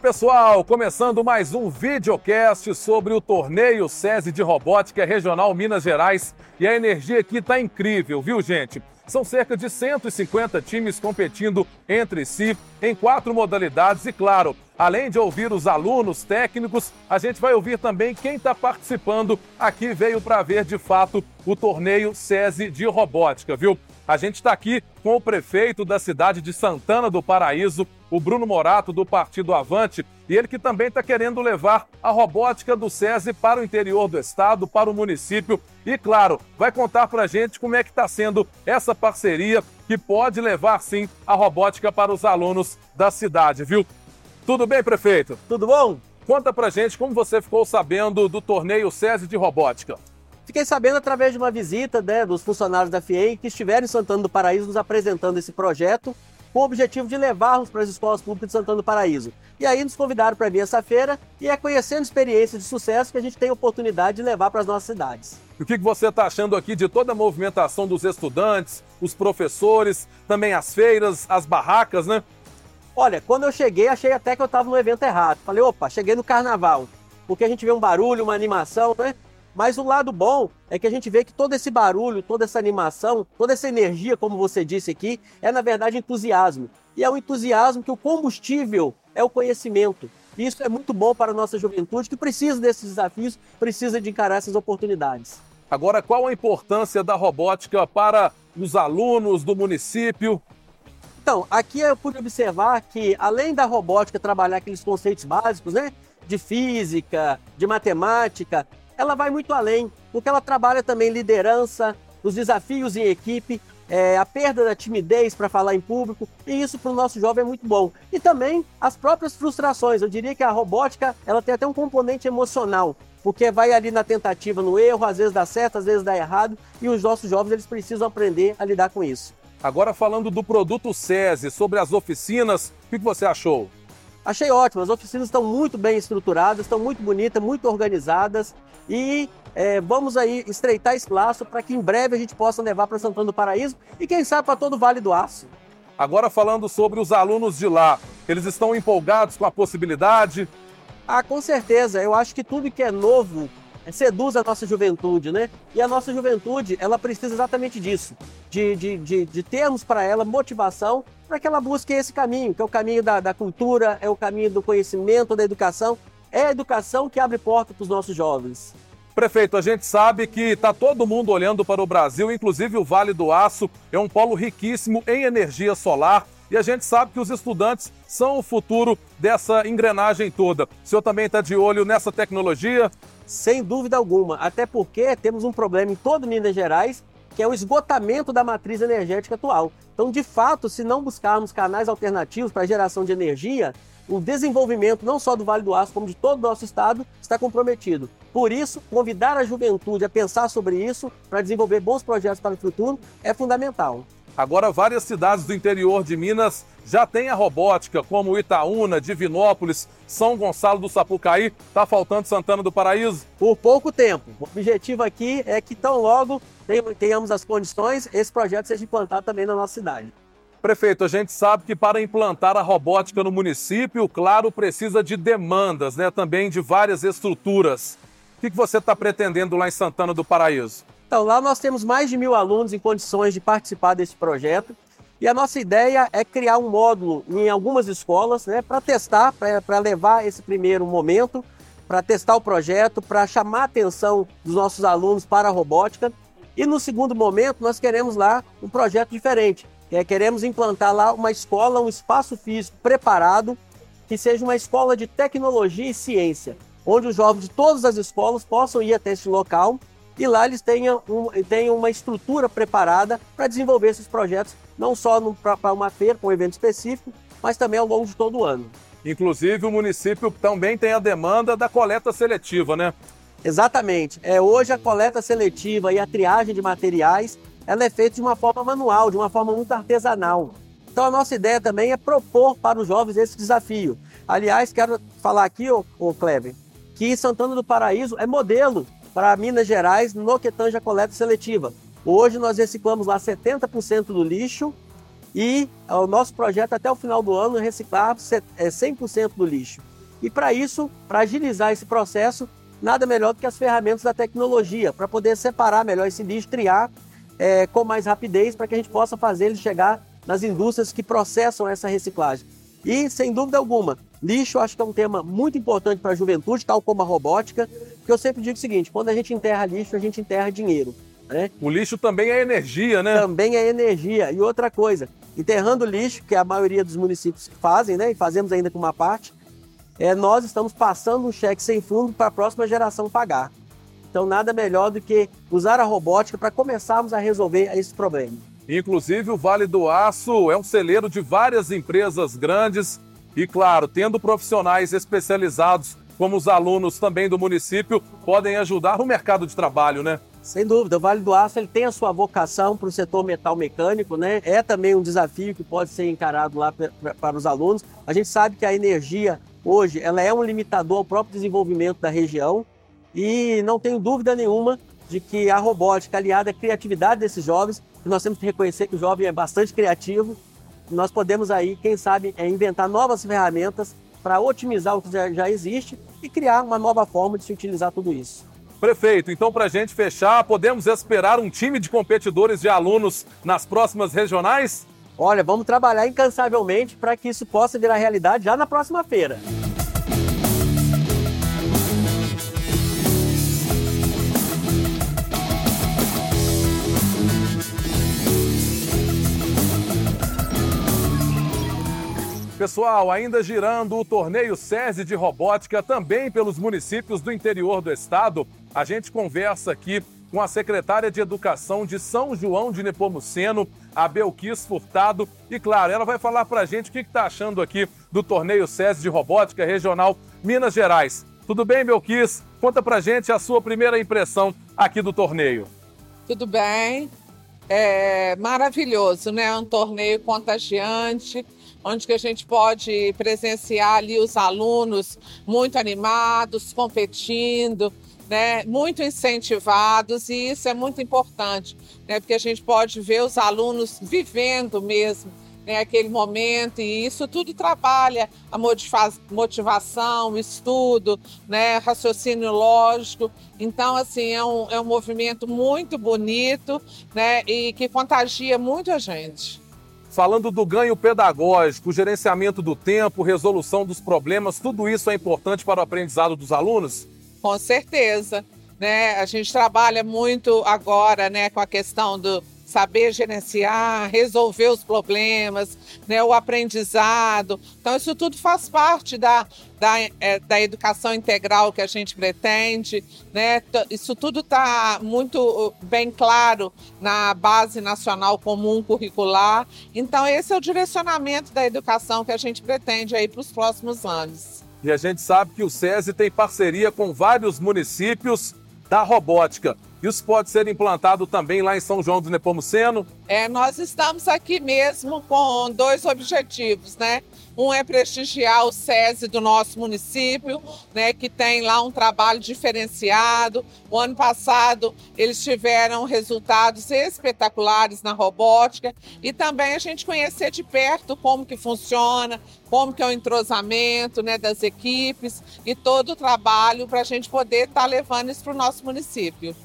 Pessoal, começando mais um videocast sobre o torneio SESI de Robótica Regional Minas Gerais. E a energia aqui tá incrível, viu gente? São cerca de 150 times competindo entre si em quatro modalidades e, claro, além de ouvir os alunos técnicos, a gente vai ouvir também quem está participando aqui veio para ver de fato o torneio SESI de Robótica, viu? A gente está aqui com o prefeito da cidade de Santana do Paraíso, o Bruno Morato, do Partido Avante, e ele que também está querendo levar a robótica do SESI para o interior do estado, para o município. E, claro, vai contar para a gente como é que está sendo essa parceria que pode levar, sim, a robótica para os alunos da cidade, viu? Tudo bem, prefeito? Tudo bom? Conta pra gente como você ficou sabendo do torneio SESI de robótica. Fiquei sabendo através de uma visita né, dos funcionários da FIEI que estiveram em Santana do Paraíso nos apresentando esse projeto com o objetivo de levarmos para as escolas públicas de Santana do Paraíso. E aí nos convidaram para vir essa feira e é conhecendo experiências de sucesso que a gente tem a oportunidade de levar para as nossas cidades. E o que você está achando aqui de toda a movimentação dos estudantes, os professores, também as feiras, as barracas, né? Olha, quando eu cheguei, achei até que eu estava no evento errado. Falei, opa, cheguei no carnaval. Porque a gente vê um barulho, uma animação, né? Mas o lado bom é que a gente vê que todo esse barulho, toda essa animação, toda essa energia, como você disse aqui, é na verdade entusiasmo. E é o entusiasmo que o combustível é o conhecimento. E isso é muito bom para a nossa juventude que precisa desses desafios, precisa de encarar essas oportunidades. Agora, qual a importância da robótica para os alunos do município? Então, aqui eu pude observar que, além da robótica trabalhar aqueles conceitos básicos, né? De física, de matemática, ela vai muito além, porque ela trabalha também liderança, os desafios em equipe, é, a perda da timidez para falar em público, e isso para o nosso jovem é muito bom. E também as próprias frustrações. Eu diria que a robótica ela tem até um componente emocional, porque vai ali na tentativa, no erro, às vezes dá certo, às vezes dá errado, e os nossos jovens eles precisam aprender a lidar com isso. Agora falando do produto SESI, sobre as oficinas, o que você achou? Achei ótimo, as oficinas estão muito bem estruturadas, estão muito bonitas, muito organizadas e é, vamos aí estreitar esse laço para que em breve a gente possa levar para Santana do Paraíso e quem sabe para todo o Vale do Aço. Agora falando sobre os alunos de lá, eles estão empolgados com a possibilidade? Ah, com certeza. Eu acho que tudo que é novo seduz a nossa juventude, né? E a nossa juventude, ela precisa exatamente disso, de, de, de, de termos para ela motivação para que ela busque esse caminho, que é o caminho da, da cultura, é o caminho do conhecimento, da educação. É a educação que abre porta para os nossos jovens. Prefeito, a gente sabe que está todo mundo olhando para o Brasil, inclusive o Vale do Aço é um polo riquíssimo em energia solar. E a gente sabe que os estudantes são o futuro dessa engrenagem toda. O senhor também está de olho nessa tecnologia? Sem dúvida alguma, até porque temos um problema em todo Minas Gerais que é o esgotamento da matriz energética atual. Então, de fato, se não buscarmos canais alternativos para a geração de energia, o desenvolvimento não só do Vale do Aço, como de todo o nosso estado, está comprometido. Por isso, convidar a juventude a pensar sobre isso para desenvolver bons projetos para o futuro é fundamental. Agora, várias cidades do interior de Minas já têm a robótica, como Itaúna, Divinópolis, São Gonçalo do Sapucaí. Está faltando Santana do Paraíso? Por pouco tempo. O objetivo aqui é que tão logo tenhamos as condições, esse projeto seja implantado também na nossa cidade. Prefeito, a gente sabe que para implantar a robótica no município, claro, precisa de demandas, né? Também de várias estruturas. O que você está pretendendo lá em Santana do Paraíso? Então, lá nós temos mais de mil alunos em condições de participar desse projeto. E a nossa ideia é criar um módulo em algumas escolas né, para testar, para levar esse primeiro momento, para testar o projeto, para chamar a atenção dos nossos alunos para a robótica. E no segundo momento, nós queremos lá um projeto diferente. É, queremos implantar lá uma escola, um espaço físico preparado, que seja uma escola de tecnologia e ciência, onde os jovens de todas as escolas possam ir até esse local e lá eles tenham, um, tenham uma estrutura preparada para desenvolver esses projetos, não só para uma feira, para um evento específico, mas também ao longo de todo o ano. Inclusive, o município também tem a demanda da coleta seletiva, né? Exatamente. É, hoje a coleta seletiva e a triagem de materiais ela é feita de uma forma manual, de uma forma muito artesanal. Então a nossa ideia também é propor para os jovens esse desafio. Aliás, quero falar aqui, ô, ô Kleber, que Santana do Paraíso é modelo para Minas Gerais no que tange a coleta seletiva. Hoje nós reciclamos lá 70% do lixo e o nosso projeto até o final do ano é reciclar 100% é, do lixo. E para isso, para agilizar esse processo, nada melhor do que as ferramentas da tecnologia para poder separar melhor esse lixo, triar é, com mais rapidez para que a gente possa fazer ele chegar nas indústrias que processam essa reciclagem. E, sem dúvida alguma, lixo acho que é um tema muito importante para a juventude, tal como a robótica, que eu sempre digo o seguinte, quando a gente enterra lixo, a gente enterra dinheiro. Né? O lixo também é energia, né? Também é energia. E outra coisa, enterrando lixo, que a maioria dos municípios fazem, né? E fazemos ainda com uma parte, é, nós estamos passando um cheque sem fundo para a próxima geração pagar. Então, nada melhor do que usar a robótica para começarmos a resolver esse problema. Inclusive, o Vale do Aço é um celeiro de várias empresas grandes e, claro, tendo profissionais especializados, como os alunos também do município, podem ajudar no mercado de trabalho, né? Sem dúvida, o Vale do Aço ele tem a sua vocação para o setor metal mecânico, né? É também um desafio que pode ser encarado lá para os alunos. A gente sabe que a energia hoje ela é um limitador ao próprio desenvolvimento da região e não tenho dúvida nenhuma de que a robótica aliada à criatividade desses jovens, que nós temos que reconhecer que o jovem é bastante criativo, nós podemos aí, quem sabe, é inventar novas ferramentas para otimizar o que já, já existe e criar uma nova forma de se utilizar tudo isso. Prefeito, então para a gente fechar, podemos esperar um time de competidores de alunos nas próximas regionais? Olha, vamos trabalhar incansavelmente para que isso possa virar realidade já na próxima feira. Pessoal, ainda girando o torneio SESI de robótica também pelos municípios do interior do estado, a gente conversa aqui com a secretária de Educação de São João de Nepomuceno, a Belquis Furtado. E claro, ela vai falar para a gente o que está achando aqui do torneio SESI de robótica regional Minas Gerais. Tudo bem, Belquis? Conta para a gente a sua primeira impressão aqui do torneio. Tudo bem. É maravilhoso, né? Um torneio contagiante onde que a gente pode presenciar ali os alunos muito animados, competindo, né, muito incentivados e isso é muito importante, né, porque a gente pode ver os alunos vivendo mesmo né, aquele momento e isso tudo trabalha a motivação, o estudo, né, raciocínio lógico. Então, assim, é um, é um movimento muito bonito né, e que contagia muito a gente falando do ganho pedagógico, gerenciamento do tempo, resolução dos problemas, tudo isso é importante para o aprendizado dos alunos? Com certeza. Né? A gente trabalha muito agora né, com a questão do saber gerenciar, resolver os problemas, né, o aprendizado. Então, isso tudo faz parte da, da, é, da educação integral que a gente pretende. Né? Isso tudo está muito uh, bem claro na Base Nacional Comum Curricular. Então, esse é o direcionamento da educação que a gente pretende aí para os próximos anos. E a gente sabe que o SESI tem parceria com vários municípios da robótica. Isso pode ser implantado também lá em São João do Nepomuceno? É, nós estamos aqui mesmo com dois objetivos, né? Um é prestigiar o SESI do nosso município, né, que tem lá um trabalho diferenciado. O ano passado eles tiveram resultados espetaculares na robótica e também a gente conhecer de perto como que funciona, como que é o entrosamento né, das equipes e todo o trabalho para a gente poder estar tá levando isso para o nosso município.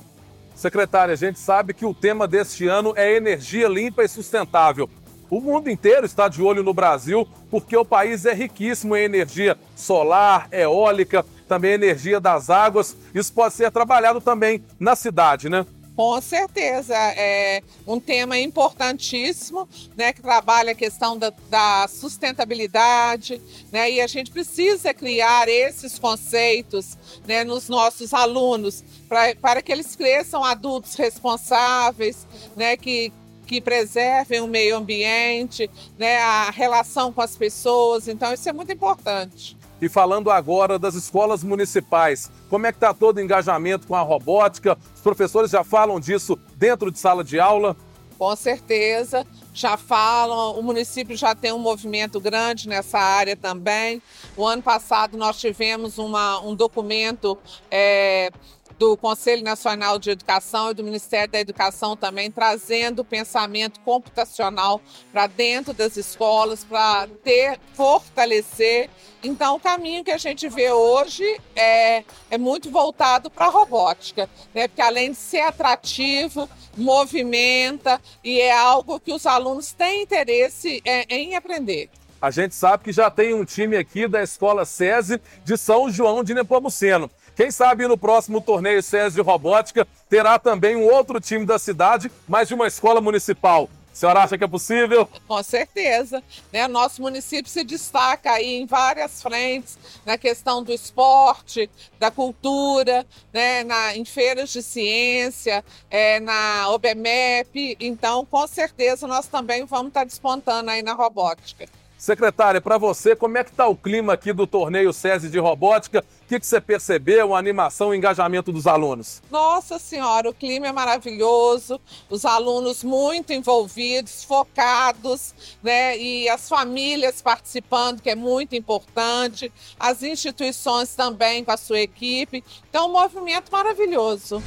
Secretária, a gente sabe que o tema deste ano é energia limpa e sustentável. O mundo inteiro está de olho no Brasil porque o país é riquíssimo em energia solar, eólica, também energia das águas. Isso pode ser trabalhado também na cidade, né? Com certeza, é um tema importantíssimo, né, que trabalha a questão da, da, sustentabilidade, né, e a gente precisa criar esses conceitos, né, nos nossos alunos, pra, para que eles cresçam adultos responsáveis, né, que, que preservem o meio ambiente, né, a relação com as pessoas, então isso é muito importante. E falando agora das escolas municipais, como é que está todo o engajamento com a robótica? Os professores já falam disso dentro de sala de aula? Com certeza, já falam, o município já tem um movimento grande nessa área também. O ano passado nós tivemos uma, um documento é, do Conselho Nacional de Educação e do Ministério da Educação também, trazendo o pensamento computacional para dentro das escolas, para ter, fortalecer. Então, o caminho que a gente vê hoje é, é muito voltado para a robótica, né? porque além de ser atrativo, movimenta e é algo que os alunos têm interesse é, em aprender. A gente sabe que já tem um time aqui da Escola SESI de São João de Nepomuceno. Quem sabe no próximo torneio SESI de Robótica terá também um outro time da cidade, mas de uma escola municipal. A senhora acha que é possível? Com certeza. Né? Nosso município se destaca aí em várias frentes, na questão do esporte, da cultura, né? na, em feiras de ciência, é, na OBMEP. Então, com certeza, nós também vamos estar despontando aí na robótica. Secretária, para você, como é que está o clima aqui do torneio SESI de Robótica? O que, que você percebeu, a animação, o engajamento dos alunos? Nossa Senhora, o clima é maravilhoso, os alunos muito envolvidos, focados, né? E as famílias participando, que é muito importante, as instituições também com a sua equipe. Então, um movimento maravilhoso.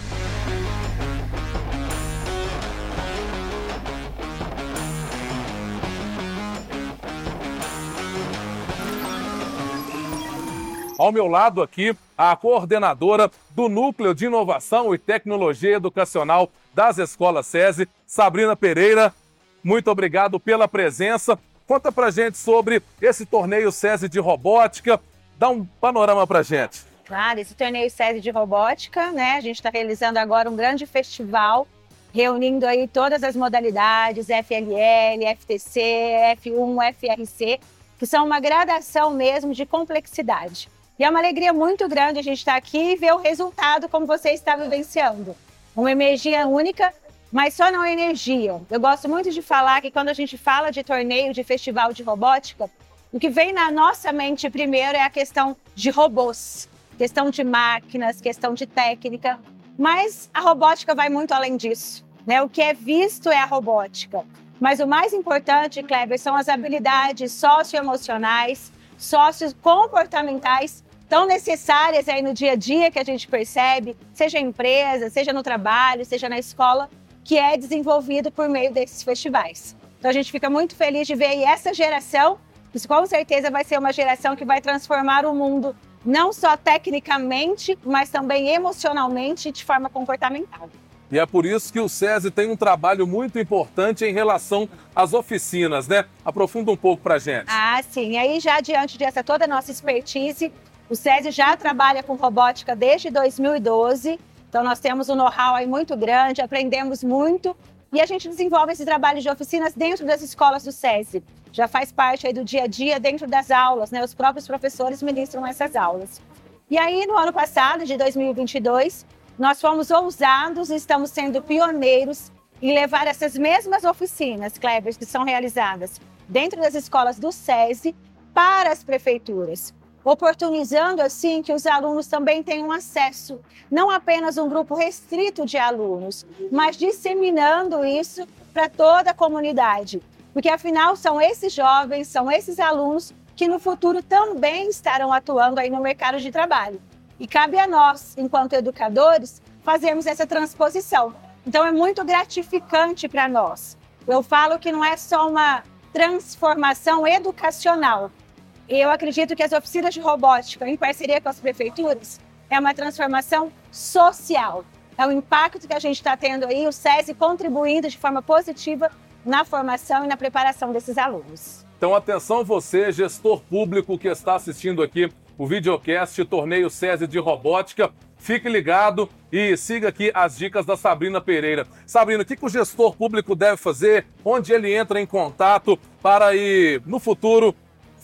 Ao meu lado aqui, a coordenadora do Núcleo de Inovação e Tecnologia Educacional das Escolas SESI, Sabrina Pereira. Muito obrigado pela presença. Conta pra gente sobre esse torneio SESI de robótica. Dá um panorama pra gente. Claro, esse torneio SESI de robótica, né? A gente está realizando agora um grande festival, reunindo aí todas as modalidades, FLL, FTC, F1, FRC, que são uma gradação mesmo de complexidade. E é uma alegria muito grande a gente estar aqui e ver o resultado como você está vivenciando. Uma energia única, mas só não é energia. Eu gosto muito de falar que quando a gente fala de torneio, de festival de robótica, o que vem na nossa mente primeiro é a questão de robôs, questão de máquinas, questão de técnica. Mas a robótica vai muito além disso. Né? O que é visto é a robótica. Mas o mais importante, Kleber, são as habilidades socioemocionais, sociocomportamentais tão necessárias aí no dia a dia que a gente percebe, seja em empresa, seja no trabalho, seja na escola, que é desenvolvido por meio desses festivais. Então a gente fica muito feliz de ver essa geração, que com certeza vai ser uma geração que vai transformar o mundo não só tecnicamente, mas também emocionalmente e de forma comportamental. E é por isso que o SESI tem um trabalho muito importante em relação às oficinas, né? Aprofunda um pouco para a gente. Ah, sim. E aí, já diante dessa toda a nossa expertise, o SESI já trabalha com robótica desde 2012, então nós temos um know-how aí muito grande, aprendemos muito e a gente desenvolve esse trabalho de oficinas dentro das escolas do SESI. Já faz parte aí do dia a dia dentro das aulas, né? Os próprios professores ministram essas aulas. E aí, no ano passado, de 2022, nós fomos ousados e estamos sendo pioneiros em levar essas mesmas oficinas, Kleber, que são realizadas dentro das escolas do SESI para as prefeituras oportunizando assim que os alunos também tenham acesso, não apenas um grupo restrito de alunos, mas disseminando isso para toda a comunidade, porque afinal são esses jovens, são esses alunos que no futuro também estarão atuando aí no mercado de trabalho. E cabe a nós, enquanto educadores, fazermos essa transposição. Então é muito gratificante para nós. Eu falo que não é só uma transformação educacional, eu acredito que as oficinas de robótica, em parceria com as prefeituras, é uma transformação social. É o impacto que a gente está tendo aí, o SESI contribuindo de forma positiva na formação e na preparação desses alunos. Então, atenção você, gestor público que está assistindo aqui o videocast Torneio SESI de Robótica. Fique ligado e siga aqui as dicas da Sabrina Pereira. Sabrina, o que, o gestor público deve fazer? Onde ele entra em contato para ir, no futuro,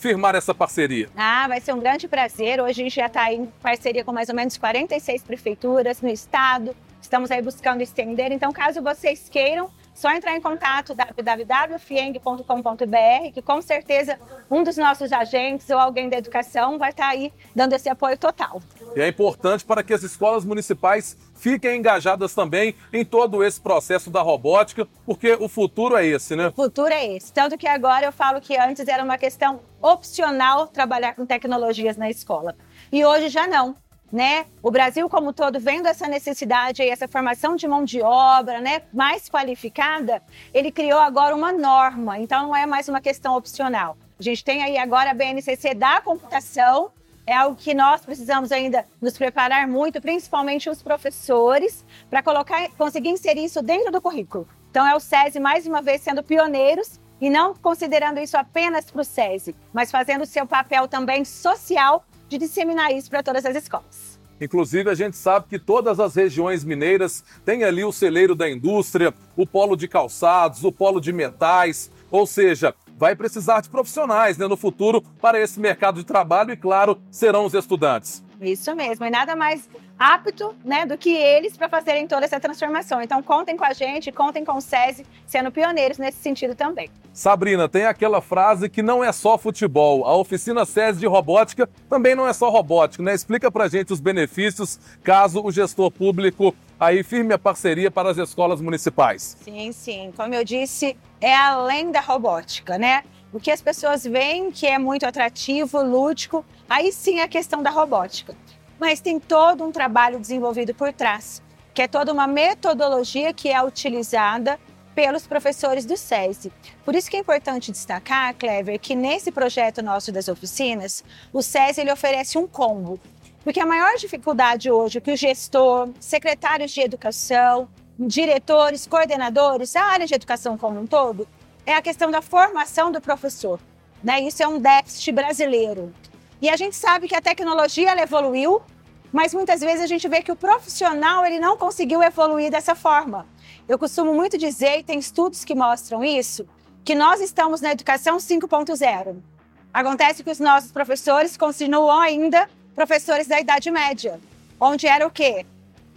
firmar essa parceria? Ah, vai ser um grande prazer. Hoje a gente já está em parceria com mais ou menos 46 prefeituras no estado. Estamos aí buscando estender. Então, caso vocês queiram, só entrar em contato www.fieng.com.br, que com certeza um dos nossos agentes ou alguém da educação vai estar aí dando esse apoio total. E é importante para que as escolas municipais fiquem engajadas também em todo esse processo da robótica, porque o futuro é esse, né? O futuro é esse. Tanto que agora eu falo que antes era uma questão opcional trabalhar com tecnologias na escola. E hoje já não. né? O Brasil como todo vendo essa necessidade e essa formação de mão de obra, né, mais qualificada, ele criou agora uma norma. Então não é mais uma questão opcional. A gente tem aí agora a BNCC da computação, é algo que nós precisamos ainda nos preparar muito, principalmente os professores, para colocar, conseguir inserir isso dentro do currículo. Então é o SESI mais uma vez sendo pioneiros e não considerando isso apenas para o SESI, mas fazendo o seu papel também social de disseminar isso para todas as escolas. Inclusive, a gente sabe que todas as regiões mineiras têm ali o celeiro da indústria, o polo de calçados, o polo de metais, ou seja, vai precisar de profissionais né, no futuro para esse mercado de trabalho e, claro, serão os estudantes. Isso mesmo, e nada mais apto né, do que eles para fazerem toda essa transformação. Então, contem com a gente, contem com o SESI, sendo pioneiros nesse sentido também. Sabrina, tem aquela frase que não é só futebol. A oficina SESI de robótica também não é só robótica, né? Explica para gente os benefícios caso o gestor público aí firme a parceria para as escolas municipais. Sim, sim. Como eu disse, é além da robótica, né? O que as pessoas veem que é muito atrativo, lúdico, aí sim é a questão da robótica. Mas tem todo um trabalho desenvolvido por trás, que é toda uma metodologia que é utilizada pelos professores do SESI. Por isso que é importante destacar, Clever, que nesse projeto nosso das oficinas, o SESI ele oferece um combo. Porque a maior dificuldade hoje que o gestor, secretários de educação, diretores, coordenadores, a área de educação como um todo, é a questão da formação do professor. Né? Isso é um déficit brasileiro. E a gente sabe que a tecnologia ela evoluiu, mas muitas vezes a gente vê que o profissional ele não conseguiu evoluir dessa forma. Eu costumo muito dizer, e tem estudos que mostram isso, que nós estamos na educação 5.0. Acontece que os nossos professores continuam ainda professores da Idade Média, onde era o quê?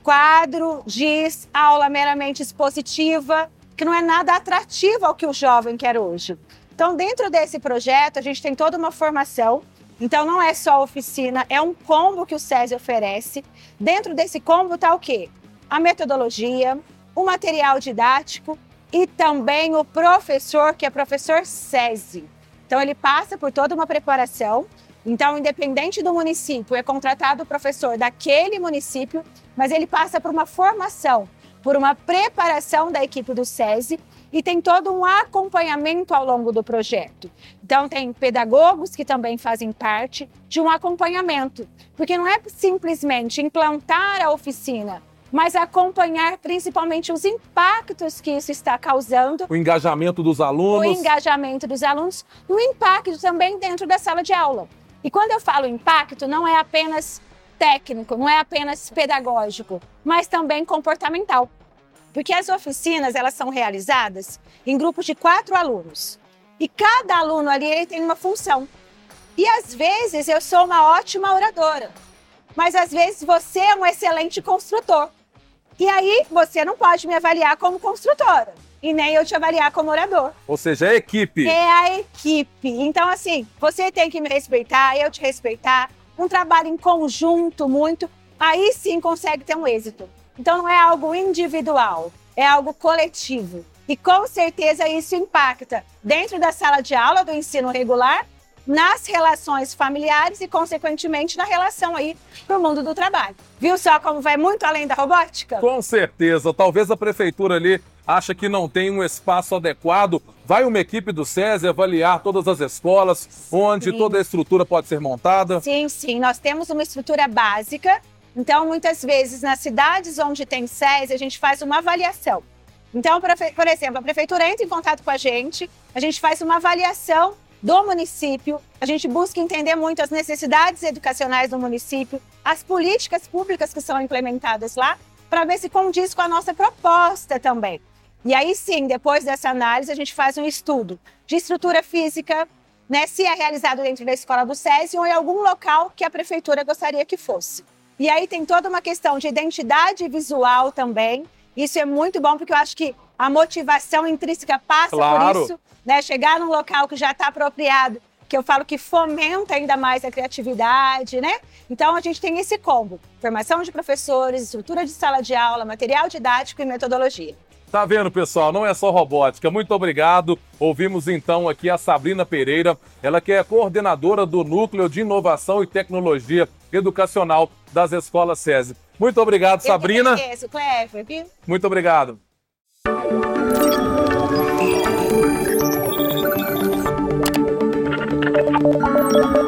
Quadro, giz, aula meramente expositiva, que não é nada atrativo ao que o jovem quer hoje. Então, dentro desse projeto, a gente tem toda uma formação. Então, não é só oficina, é um combo que o SESI oferece. Dentro desse combo está o quê? A metodologia, o material didático e também o professor, que é professor SESI. Então, ele passa por toda uma preparação. Então, independente do município, é contratado o professor daquele município, mas ele passa por uma formação por uma preparação da equipe do SESI e tem todo um acompanhamento ao longo do projeto. Então, tem pedagogos que também fazem parte de um acompanhamento, porque não é simplesmente implantar a oficina, mas acompanhar principalmente os impactos que isso está causando. O engajamento dos alunos. O engajamento dos alunos e o impacto também dentro da sala de aula. E quando eu falo impacto, não é apenas técnico, não é apenas pedagógico, mas também comportamental. Porque as oficinas elas são realizadas em grupos de quatro alunos. E cada aluno ali tem uma função. E às vezes eu sou uma ótima oradora, mas às vezes você é um excelente construtor. E aí você não pode me avaliar como construtora e nem eu te avaliar como orador. Ou seja, é a equipe. É a equipe. Então, assim, você tem que me respeitar, eu te respeitar. Um trabalho em conjunto muito, aí sim consegue ter um êxito. Então não é algo individual, é algo coletivo. E com certeza isso impacta dentro da sala de aula do ensino regular, nas relações familiares e, consequentemente, na relação aí para o mundo do trabalho. Viu só como vai muito além da robótica? Com certeza. Talvez a prefeitura ali acha que não tem um espaço adequado. Vai uma equipe do SESI avaliar todas as escolas, onde sim. toda a estrutura pode ser montada? Sim, sim. Nós temos uma estrutura básica então, muitas vezes, nas cidades onde tem SES, a gente faz uma avaliação. Então, por exemplo, a prefeitura entra em contato com a gente, a gente faz uma avaliação do município, a gente busca entender muito as necessidades educacionais do município, as políticas públicas que são implementadas lá, para ver se condiz com a nossa proposta também. E aí sim, depois dessa análise, a gente faz um estudo de estrutura física, né, se é realizado dentro da escola do SESI ou em algum local que a prefeitura gostaria que fosse. E aí tem toda uma questão de identidade visual também. Isso é muito bom, porque eu acho que a motivação intrínseca passa claro. por isso, né? Chegar num local que já está apropriado, que eu falo que fomenta ainda mais a criatividade, né? Então a gente tem esse combo: formação de professores, estrutura de sala de aula, material didático e metodologia. Tá vendo, pessoal? Não é só robótica. Muito obrigado. Ouvimos então aqui a Sabrina Pereira, ela que é coordenadora do Núcleo de Inovação e Tecnologia Educacional das Escolas SESI. Muito obrigado, Eu Sabrina. Que Clever, viu? Muito obrigado. Música